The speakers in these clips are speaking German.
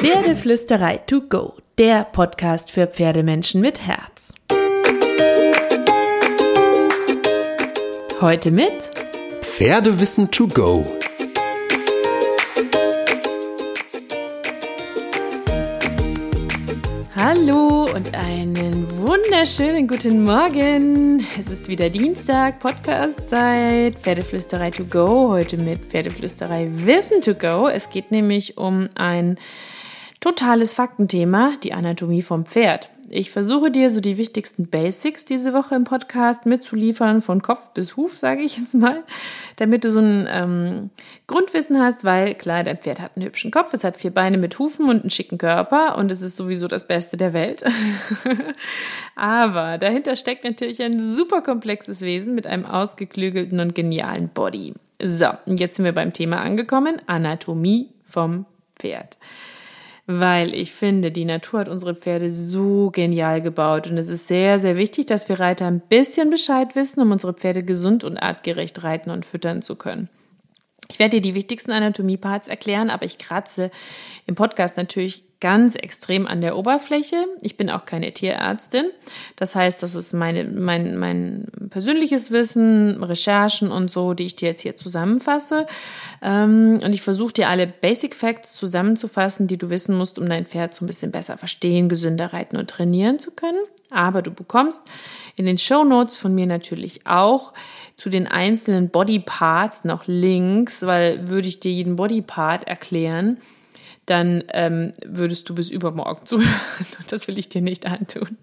Pferdeflüsterei to go, der Podcast für Pferdemenschen mit Herz. Heute mit Pferdewissen to go. Hallo und einen wunderschönen guten Morgen. Es ist wieder Dienstag, Podcast-Zeit, Pferdeflüsterei to go. Heute mit Pferdeflüsterei Wissen to go. Es geht nämlich um ein totales Faktenthema, die Anatomie vom Pferd. Ich versuche dir so die wichtigsten Basics diese Woche im Podcast mitzuliefern, von Kopf bis Huf, sage ich jetzt mal, damit du so ein ähm, Grundwissen hast, weil klar, dein Pferd hat einen hübschen Kopf, es hat vier Beine mit Hufen und einen schicken Körper und es ist sowieso das Beste der Welt. Aber dahinter steckt natürlich ein super komplexes Wesen mit einem ausgeklügelten und genialen Body. So, jetzt sind wir beim Thema angekommen, Anatomie vom Pferd weil ich finde, die Natur hat unsere Pferde so genial gebaut und es ist sehr, sehr wichtig, dass wir Reiter ein bisschen Bescheid wissen, um unsere Pferde gesund und artgerecht reiten und füttern zu können. Ich werde dir die wichtigsten Anatomieparts erklären, aber ich kratze im Podcast natürlich ganz extrem an der Oberfläche. Ich bin auch keine Tierärztin. Das heißt, das ist meine, mein, mein persönliches Wissen, Recherchen und so, die ich dir jetzt hier zusammenfasse. Ähm, und ich versuche dir alle Basic Facts zusammenzufassen, die du wissen musst, um dein Pferd so ein bisschen besser verstehen, gesünder reiten und trainieren zu können. Aber du bekommst in den Show Notes von mir natürlich auch zu den einzelnen Body Parts noch Links, weil würde ich dir jeden Body Part erklären, dann ähm, würdest du bis übermorgen zuhören. Und das will ich dir nicht antun.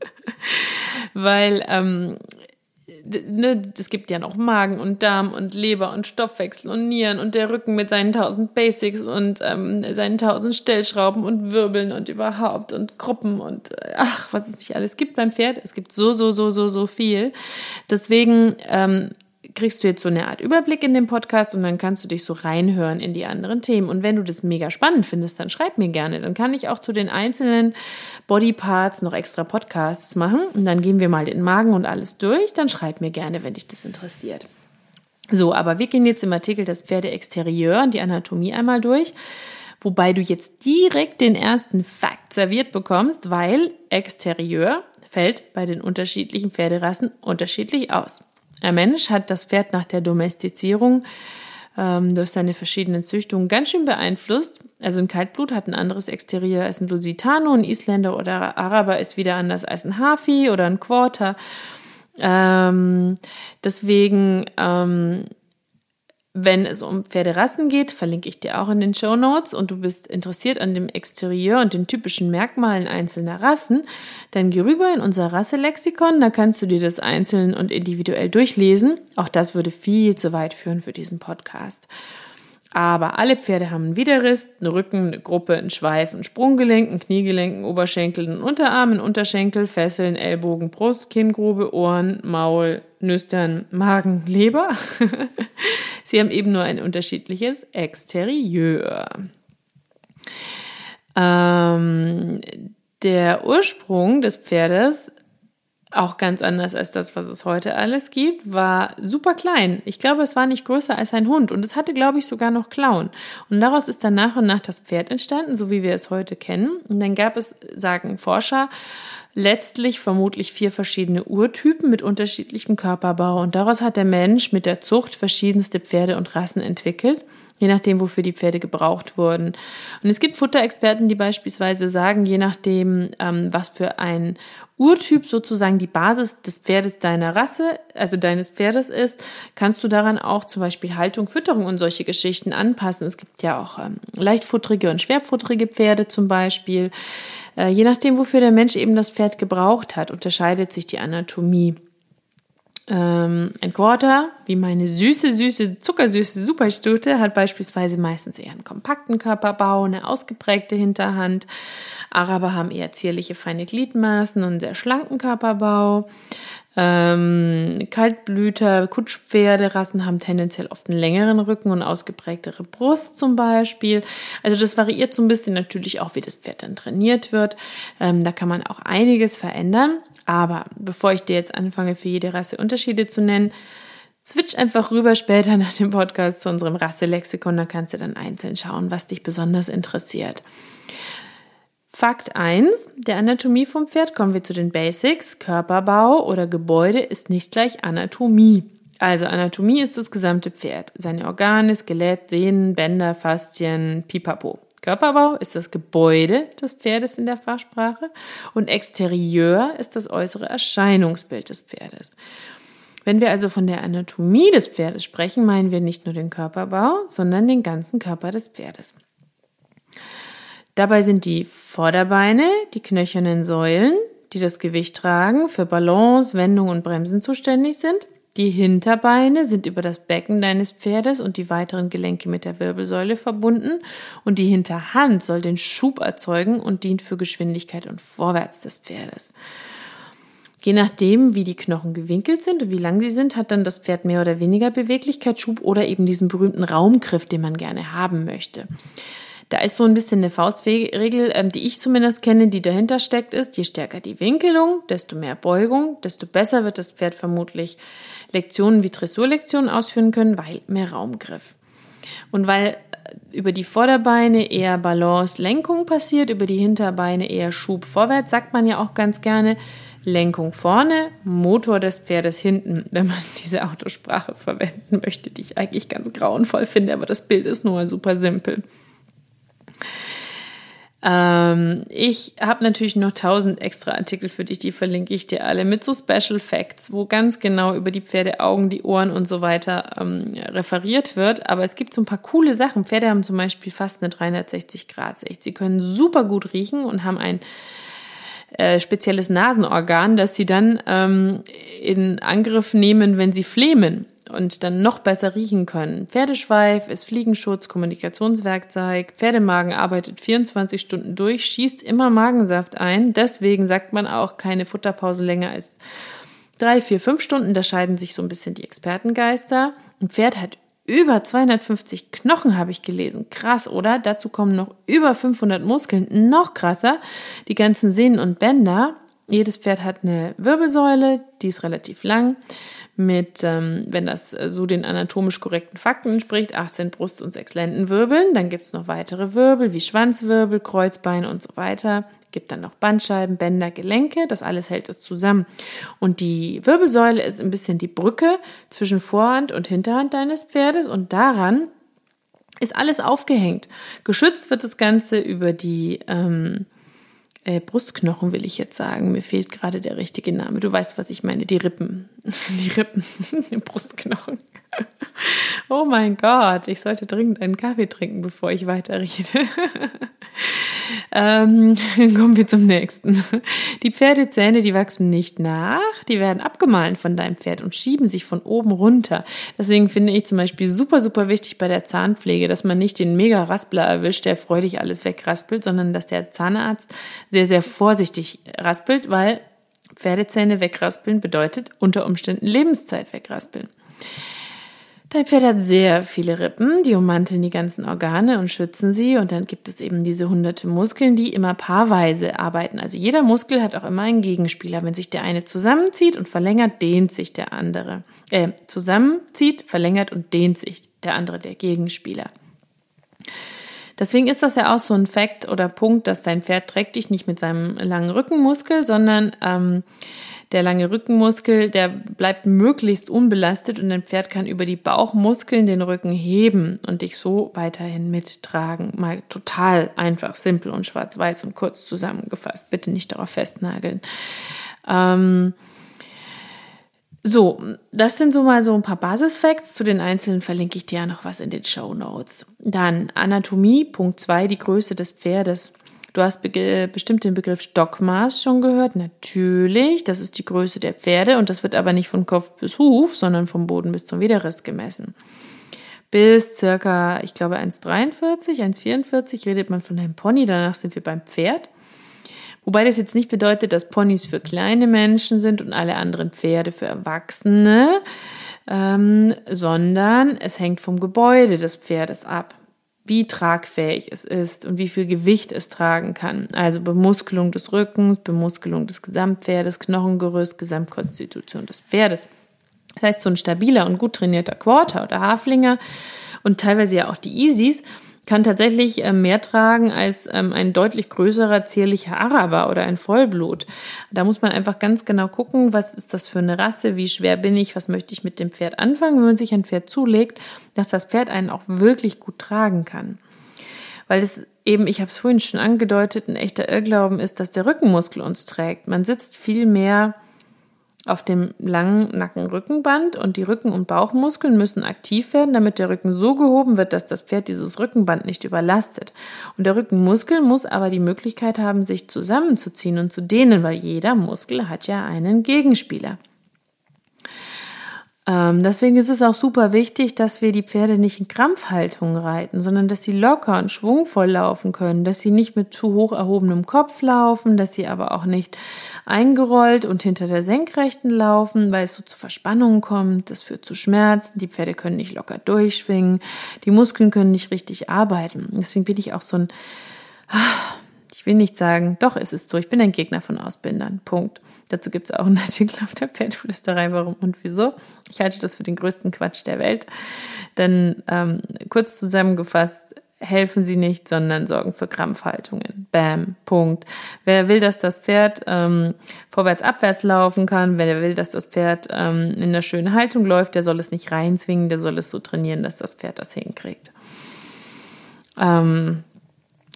Weil ähm, ne, es gibt ja noch Magen und Darm und Leber und Stoffwechsel und Nieren und der Rücken mit seinen tausend Basics und ähm, seinen tausend Stellschrauben und Wirbeln und überhaupt und Gruppen und äh, ach, was es nicht alles gibt beim Pferd. Es gibt so, so, so, so, so viel. Deswegen ähm, kriegst du jetzt so eine Art Überblick in dem Podcast und dann kannst du dich so reinhören in die anderen Themen. Und wenn du das mega spannend findest, dann schreib mir gerne. Dann kann ich auch zu den einzelnen Bodyparts noch extra Podcasts machen und dann gehen wir mal den Magen und alles durch. Dann schreib mir gerne, wenn dich das interessiert. So, aber wir gehen jetzt im Artikel das Pferdeexterieur und die Anatomie einmal durch wobei du jetzt direkt den ersten Fakt serviert bekommst, weil Exterieur fällt bei den unterschiedlichen Pferderassen unterschiedlich aus. Ein Mensch hat das Pferd nach der Domestizierung ähm, durch seine verschiedenen Züchtungen ganz schön beeinflusst. Also ein Kaltblut hat ein anderes Exterieur als ein Lusitano, ein Isländer oder Araber ist wieder anders als ein Hafi oder ein Quarter. Ähm, deswegen ähm, wenn es um Pferderassen geht, verlinke ich dir auch in den Show Notes und du bist interessiert an dem Exterieur und den typischen Merkmalen einzelner Rassen, dann geh rüber in unser Rasselexikon, da kannst du dir das einzeln und individuell durchlesen. Auch das würde viel zu weit führen für diesen Podcast. Aber alle Pferde haben einen Widerriss, einen Rücken, eine Gruppe, einen Schweif, ein Sprunggelenk, ein Kniegelenk, einen Oberschenkel, einen Unterarm, einen Unterschenkel, Fesseln, Ellbogen, Brust, Kinngrube, Ohren, Maul, Nüstern, Magen, Leber. Sie haben eben nur ein unterschiedliches Exterieur. Ähm, der Ursprung des Pferdes auch ganz anders als das, was es heute alles gibt, war super klein. Ich glaube, es war nicht größer als ein Hund und es hatte, glaube ich, sogar noch Klauen. Und daraus ist dann nach und nach das Pferd entstanden, so wie wir es heute kennen. Und dann gab es, sagen Forscher, letztlich vermutlich vier verschiedene Urtypen mit unterschiedlichem Körperbau. Und daraus hat der Mensch mit der Zucht verschiedenste Pferde und Rassen entwickelt je nachdem, wofür die Pferde gebraucht wurden. Und es gibt Futterexperten, die beispielsweise sagen, je nachdem, ähm, was für ein Urtyp sozusagen die Basis des Pferdes deiner Rasse, also deines Pferdes ist, kannst du daran auch zum Beispiel Haltung, Fütterung und solche Geschichten anpassen. Es gibt ja auch ähm, leichtfutterige und schwerfutterige Pferde zum Beispiel. Äh, je nachdem, wofür der Mensch eben das Pferd gebraucht hat, unterscheidet sich die Anatomie. Ähm, ein Quarter, wie meine süße, süße, zuckersüße Superstute, hat beispielsweise meistens eher einen kompakten Körperbau, eine ausgeprägte Hinterhand. Araber haben eher zierliche, feine Gliedmaßen und einen sehr schlanken Körperbau. Ähm, Kaltblüter, Kutschpferderassen haben tendenziell oft einen längeren Rücken und ausgeprägtere Brust zum Beispiel. Also das variiert so ein bisschen natürlich auch, wie das Pferd dann trainiert wird. Ähm, da kann man auch einiges verändern. Aber bevor ich dir jetzt anfange, für jede Rasse Unterschiede zu nennen, switch einfach rüber später nach dem Podcast zu unserem Rasselexikon. Da kannst du dann einzeln schauen, was dich besonders interessiert. Fakt 1 der Anatomie vom Pferd kommen wir zu den Basics. Körperbau oder Gebäude ist nicht gleich Anatomie. Also Anatomie ist das gesamte Pferd. Seine Organe, Skelett, Sehnen, Bänder, Faszien, Pipapo. Körperbau ist das Gebäude des Pferdes in der Fachsprache und Exterieur ist das äußere Erscheinungsbild des Pferdes. Wenn wir also von der Anatomie des Pferdes sprechen, meinen wir nicht nur den Körperbau, sondern den ganzen Körper des Pferdes. Dabei sind die Vorderbeine, die knöchernen Säulen, die das Gewicht tragen, für Balance, Wendung und Bremsen zuständig sind. Die Hinterbeine sind über das Becken deines Pferdes und die weiteren Gelenke mit der Wirbelsäule verbunden und die Hinterhand soll den Schub erzeugen und dient für Geschwindigkeit und Vorwärts des Pferdes. Je nachdem, wie die Knochen gewinkelt sind und wie lang sie sind, hat dann das Pferd mehr oder weniger Beweglichkeitsschub oder eben diesen berühmten Raumgriff, den man gerne haben möchte. Da ist so ein bisschen eine Faustregel, ähm, die ich zumindest kenne, die dahinter steckt, ist, je stärker die Winkelung, desto mehr Beugung, desto besser wird das Pferd vermutlich Lektionen wie Dressurlektionen ausführen können, weil mehr Raumgriff. Und weil äh, über die Vorderbeine eher Balance, Lenkung passiert, über die Hinterbeine eher Schub vorwärts, sagt man ja auch ganz gerne, Lenkung vorne, Motor des Pferdes hinten, wenn man diese Autosprache verwenden möchte, die ich eigentlich ganz grauenvoll finde, aber das Bild ist nur super simpel. Ähm, ich habe natürlich noch tausend extra Artikel für dich, die verlinke ich dir alle mit so Special Facts, wo ganz genau über die Pferdeaugen, die Ohren und so weiter ähm, referiert wird. Aber es gibt so ein paar coole Sachen. Pferde haben zum Beispiel fast eine 360-Grad-Sicht. Sie können super gut riechen und haben ein äh, spezielles Nasenorgan, das sie dann ähm, in Angriff nehmen, wenn sie flehmen und dann noch besser riechen können. Pferdeschweif ist Fliegenschutz, Kommunikationswerkzeug. Pferdemagen arbeitet 24 Stunden durch, schießt immer Magensaft ein. Deswegen sagt man auch keine Futterpause länger als drei, vier, fünf Stunden. Da scheiden sich so ein bisschen die Expertengeister. Ein Pferd hat über 250 Knochen, habe ich gelesen. Krass, oder? Dazu kommen noch über 500 Muskeln. Noch krasser. Die ganzen Sehnen und Bänder. Jedes Pferd hat eine Wirbelsäule, die ist relativ lang mit, ähm, wenn das äh, so den anatomisch korrekten Fakten entspricht, 18 Brust- und 6 Lendenwirbeln. Dann gibt's noch weitere Wirbel wie Schwanzwirbel, Kreuzbein und so weiter. Gibt dann noch Bandscheiben, Bänder, Gelenke. Das alles hält es zusammen. Und die Wirbelsäule ist ein bisschen die Brücke zwischen Vorhand und Hinterhand deines Pferdes und daran ist alles aufgehängt. Geschützt wird das Ganze über die ähm, äh, Brustknochen will ich jetzt sagen. Mir fehlt gerade der richtige Name. Du weißt, was ich meine. Die Rippen. Die Rippen. Brustknochen. Oh mein Gott, ich sollte dringend einen Kaffee trinken, bevor ich weiterrede. ähm, kommen wir zum nächsten. Die Pferdezähne, die wachsen nicht nach, die werden abgemahlen von deinem Pferd und schieben sich von oben runter. Deswegen finde ich zum Beispiel super, super wichtig bei der Zahnpflege, dass man nicht den Mega-Raspler erwischt, der freudig alles wegraspelt, sondern dass der Zahnarzt sehr, sehr vorsichtig raspelt, weil Pferdezähne wegraspeln bedeutet unter Umständen Lebenszeit wegraspeln. Dein Pferd hat sehr viele Rippen, die ummanteln die ganzen Organe und schützen sie. Und dann gibt es eben diese hunderte Muskeln, die immer paarweise arbeiten. Also jeder Muskel hat auch immer einen Gegenspieler. Wenn sich der eine zusammenzieht und verlängert, dehnt sich der andere. Äh, zusammenzieht, verlängert und dehnt sich der andere, der Gegenspieler. Deswegen ist das ja auch so ein Fakt oder Punkt, dass dein Pferd trägt dich nicht mit seinem langen Rückenmuskel, sondern ähm, der lange Rückenmuskel, der bleibt möglichst unbelastet und dein Pferd kann über die Bauchmuskeln den Rücken heben und dich so weiterhin mittragen. Mal total einfach, simpel und schwarz-weiß und kurz zusammengefasst. Bitte nicht darauf festnageln. Ähm, so, das sind so mal so ein paar Basisfacts. Zu den einzelnen verlinke ich dir ja noch was in den Show Notes. Dann Anatomie, Punkt zwei, die Größe des Pferdes. Du hast be bestimmt den Begriff Stockmaß schon gehört. Natürlich, das ist die Größe der Pferde und das wird aber nicht von Kopf bis Huf, sondern vom Boden bis zum Widerrist gemessen. Bis circa, ich glaube, 1,43, 1,44 redet man von einem Pony, danach sind wir beim Pferd. Wobei das jetzt nicht bedeutet, dass Ponys für kleine Menschen sind und alle anderen Pferde für Erwachsene, ähm, sondern es hängt vom Gebäude des Pferdes ab wie tragfähig es ist und wie viel Gewicht es tragen kann. Also Bemuskelung des Rückens, Bemuskelung des Gesamtpferdes, Knochengerüst, Gesamtkonstitution des Pferdes. Das heißt, so ein stabiler und gut trainierter Quarter oder Haflinger und teilweise ja auch die Easies kann tatsächlich äh, mehr tragen als ähm, ein deutlich größerer, zierlicher Araber oder ein Vollblut. Da muss man einfach ganz genau gucken, was ist das für eine Rasse, wie schwer bin ich, was möchte ich mit dem Pferd anfangen, wenn man sich ein Pferd zulegt, dass das Pferd einen auch wirklich gut tragen kann. Weil es eben, ich habe es vorhin schon angedeutet, ein echter Irrglauben ist, dass der Rückenmuskel uns trägt. Man sitzt viel mehr auf dem langen Nacken-Rückenband und die Rücken- und Bauchmuskeln müssen aktiv werden, damit der Rücken so gehoben wird, dass das Pferd dieses Rückenband nicht überlastet. Und der Rückenmuskel muss aber die Möglichkeit haben, sich zusammenzuziehen und zu dehnen, weil jeder Muskel hat ja einen Gegenspieler. Ähm, deswegen ist es auch super wichtig, dass wir die Pferde nicht in Krampfhaltung reiten, sondern dass sie locker und schwungvoll laufen können, dass sie nicht mit zu hoch erhobenem Kopf laufen, dass sie aber auch nicht eingerollt und hinter der Senkrechten laufen, weil es so zu Verspannungen kommt. Das führt zu Schmerzen. Die Pferde können nicht locker durchschwingen. Die Muskeln können nicht richtig arbeiten. Deswegen bin ich auch so ein, ich will nicht sagen, doch, es ist so, ich bin ein Gegner von Ausbindern. Punkt. Dazu gibt es auch einen Artikel auf der Pferdflüsterei, warum und wieso. Ich halte das für den größten Quatsch der Welt. Denn ähm, kurz zusammengefasst, helfen sie nicht, sondern sorgen für Krampfhaltungen. Bam, Punkt. Wer will, dass das Pferd ähm, vorwärts, abwärts laufen kann, wer will, dass das Pferd ähm, in einer schönen Haltung läuft, der soll es nicht reinzwingen, der soll es so trainieren, dass das Pferd das hinkriegt. Ähm,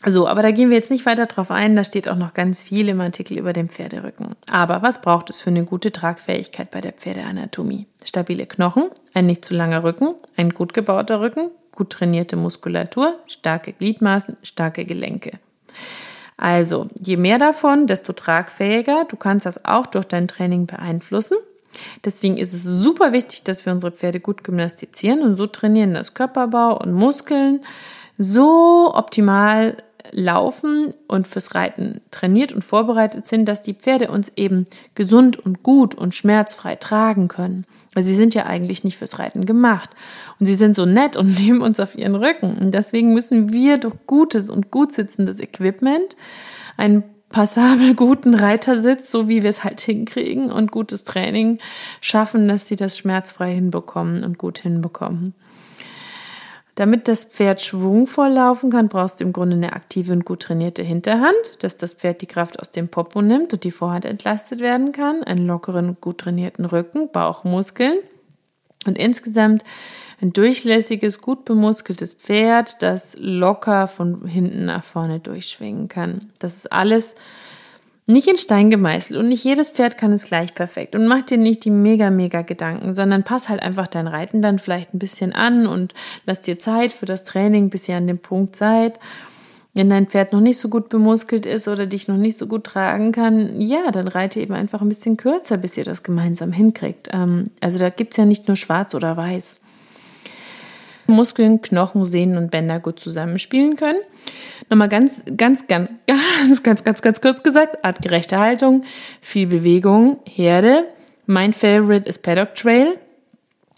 so, aber da gehen wir jetzt nicht weiter drauf ein. Da steht auch noch ganz viel im Artikel über den Pferderücken. Aber was braucht es für eine gute Tragfähigkeit bei der Pferdeanatomie? Stabile Knochen, ein nicht zu langer Rücken, ein gut gebauter Rücken, gut trainierte Muskulatur, starke Gliedmaßen, starke Gelenke. Also, je mehr davon, desto tragfähiger. Du kannst das auch durch dein Training beeinflussen. Deswegen ist es super wichtig, dass wir unsere Pferde gut gymnastizieren und so trainieren, dass Körperbau und Muskeln so optimal Laufen und fürs Reiten trainiert und vorbereitet sind, dass die Pferde uns eben gesund und gut und schmerzfrei tragen können. Weil sie sind ja eigentlich nicht fürs Reiten gemacht. Und sie sind so nett und nehmen uns auf ihren Rücken. Und deswegen müssen wir durch gutes und gut sitzendes Equipment einen passabel guten Reitersitz, so wie wir es halt hinkriegen und gutes Training schaffen, dass sie das schmerzfrei hinbekommen und gut hinbekommen. Damit das Pferd schwungvoll laufen kann, brauchst du im Grunde eine aktive und gut trainierte Hinterhand, dass das Pferd die Kraft aus dem Popo nimmt und die Vorhand entlastet werden kann, einen lockeren, gut trainierten Rücken, Bauchmuskeln und insgesamt ein durchlässiges, gut bemuskeltes Pferd, das locker von hinten nach vorne durchschwingen kann. Das ist alles nicht in Stein gemeißelt und nicht jedes Pferd kann es gleich perfekt und mach dir nicht die mega, mega Gedanken, sondern pass halt einfach dein Reiten dann vielleicht ein bisschen an und lass dir Zeit für das Training, bis ihr an dem Punkt seid. Wenn dein Pferd noch nicht so gut bemuskelt ist oder dich noch nicht so gut tragen kann, ja, dann reite eben einfach ein bisschen kürzer, bis ihr das gemeinsam hinkriegt. Ähm, also da gibt's ja nicht nur schwarz oder weiß. Muskeln, Knochen, Sehnen und Bänder gut zusammenspielen können. Nochmal ganz, ganz, ganz, ganz, ganz, ganz, ganz kurz gesagt, artgerechte Haltung, viel Bewegung, Herde. Mein Favorite ist Paddock Trail.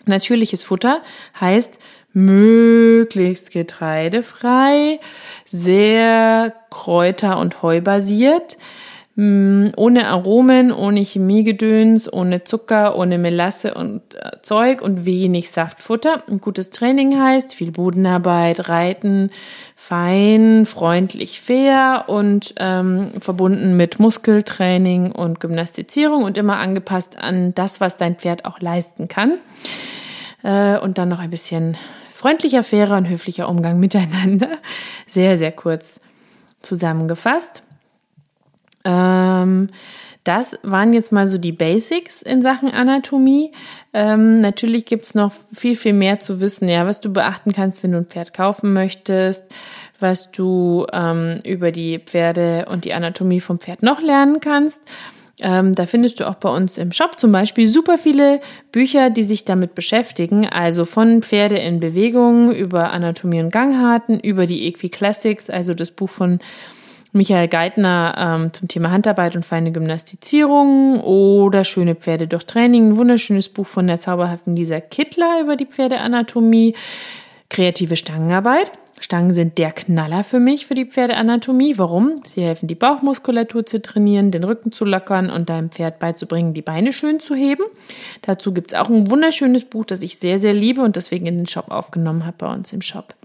Natürliches Futter heißt möglichst getreidefrei, sehr kräuter- und heubasiert. Mm, ohne Aromen, ohne Chemiegedöns, ohne Zucker, ohne Melasse und äh, Zeug und wenig Saftfutter. Ein gutes Training heißt viel Bodenarbeit, Reiten, fein, freundlich, fair und ähm, verbunden mit Muskeltraining und Gymnastizierung und immer angepasst an das, was dein Pferd auch leisten kann. Äh, und dann noch ein bisschen freundlicher, fairer und höflicher Umgang miteinander. Sehr, sehr kurz zusammengefasst. Ähm, das waren jetzt mal so die Basics in Sachen Anatomie. Ähm, natürlich gibt's noch viel, viel mehr zu wissen, ja, was du beachten kannst, wenn du ein Pferd kaufen möchtest, was du ähm, über die Pferde und die Anatomie vom Pferd noch lernen kannst. Ähm, da findest du auch bei uns im Shop zum Beispiel super viele Bücher, die sich damit beschäftigen. Also von Pferde in Bewegung über Anatomie und Gangharten, über die Equi Classics, also das Buch von Michael Geithner ähm, zum Thema Handarbeit und feine Gymnastizierung oder Schöne Pferde durch Training, ein wunderschönes Buch von der zauberhaften Lisa Kittler über die Pferdeanatomie, kreative Stangenarbeit. Stangen sind der Knaller für mich für die Pferdeanatomie. Warum? Sie helfen, die Bauchmuskulatur zu trainieren, den Rücken zu lockern und deinem Pferd beizubringen, die Beine schön zu heben. Dazu gibt's auch ein wunderschönes Buch, das ich sehr, sehr liebe und deswegen in den Shop aufgenommen habe bei uns im Shop.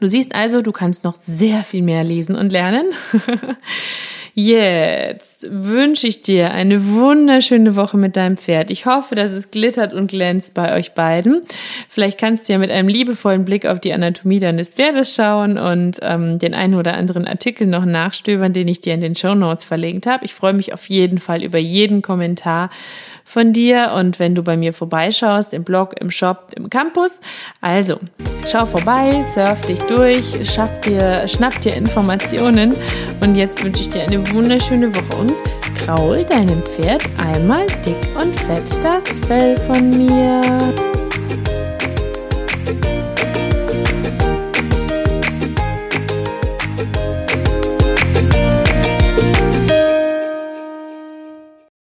Du siehst also, du kannst noch sehr viel mehr lesen und lernen. Jetzt wünsche ich dir eine wunderschöne Woche mit deinem Pferd. Ich hoffe, dass es glittert und glänzt bei euch beiden. Vielleicht kannst du ja mit einem liebevollen Blick auf die Anatomie deines Pferdes schauen und ähm, den einen oder anderen Artikel noch nachstöbern, den ich dir in den Show Notes verlinkt habe. Ich freue mich auf jeden Fall über jeden Kommentar von dir und wenn du bei mir vorbeischaust, im Blog, im Shop, im Campus. Also, schau vorbei, surf dich durch, schaff dir, schnapp dir Informationen und jetzt wünsche ich dir wunderschöne Woche und kraul deinem Pferd einmal dick und fett das Fell von mir.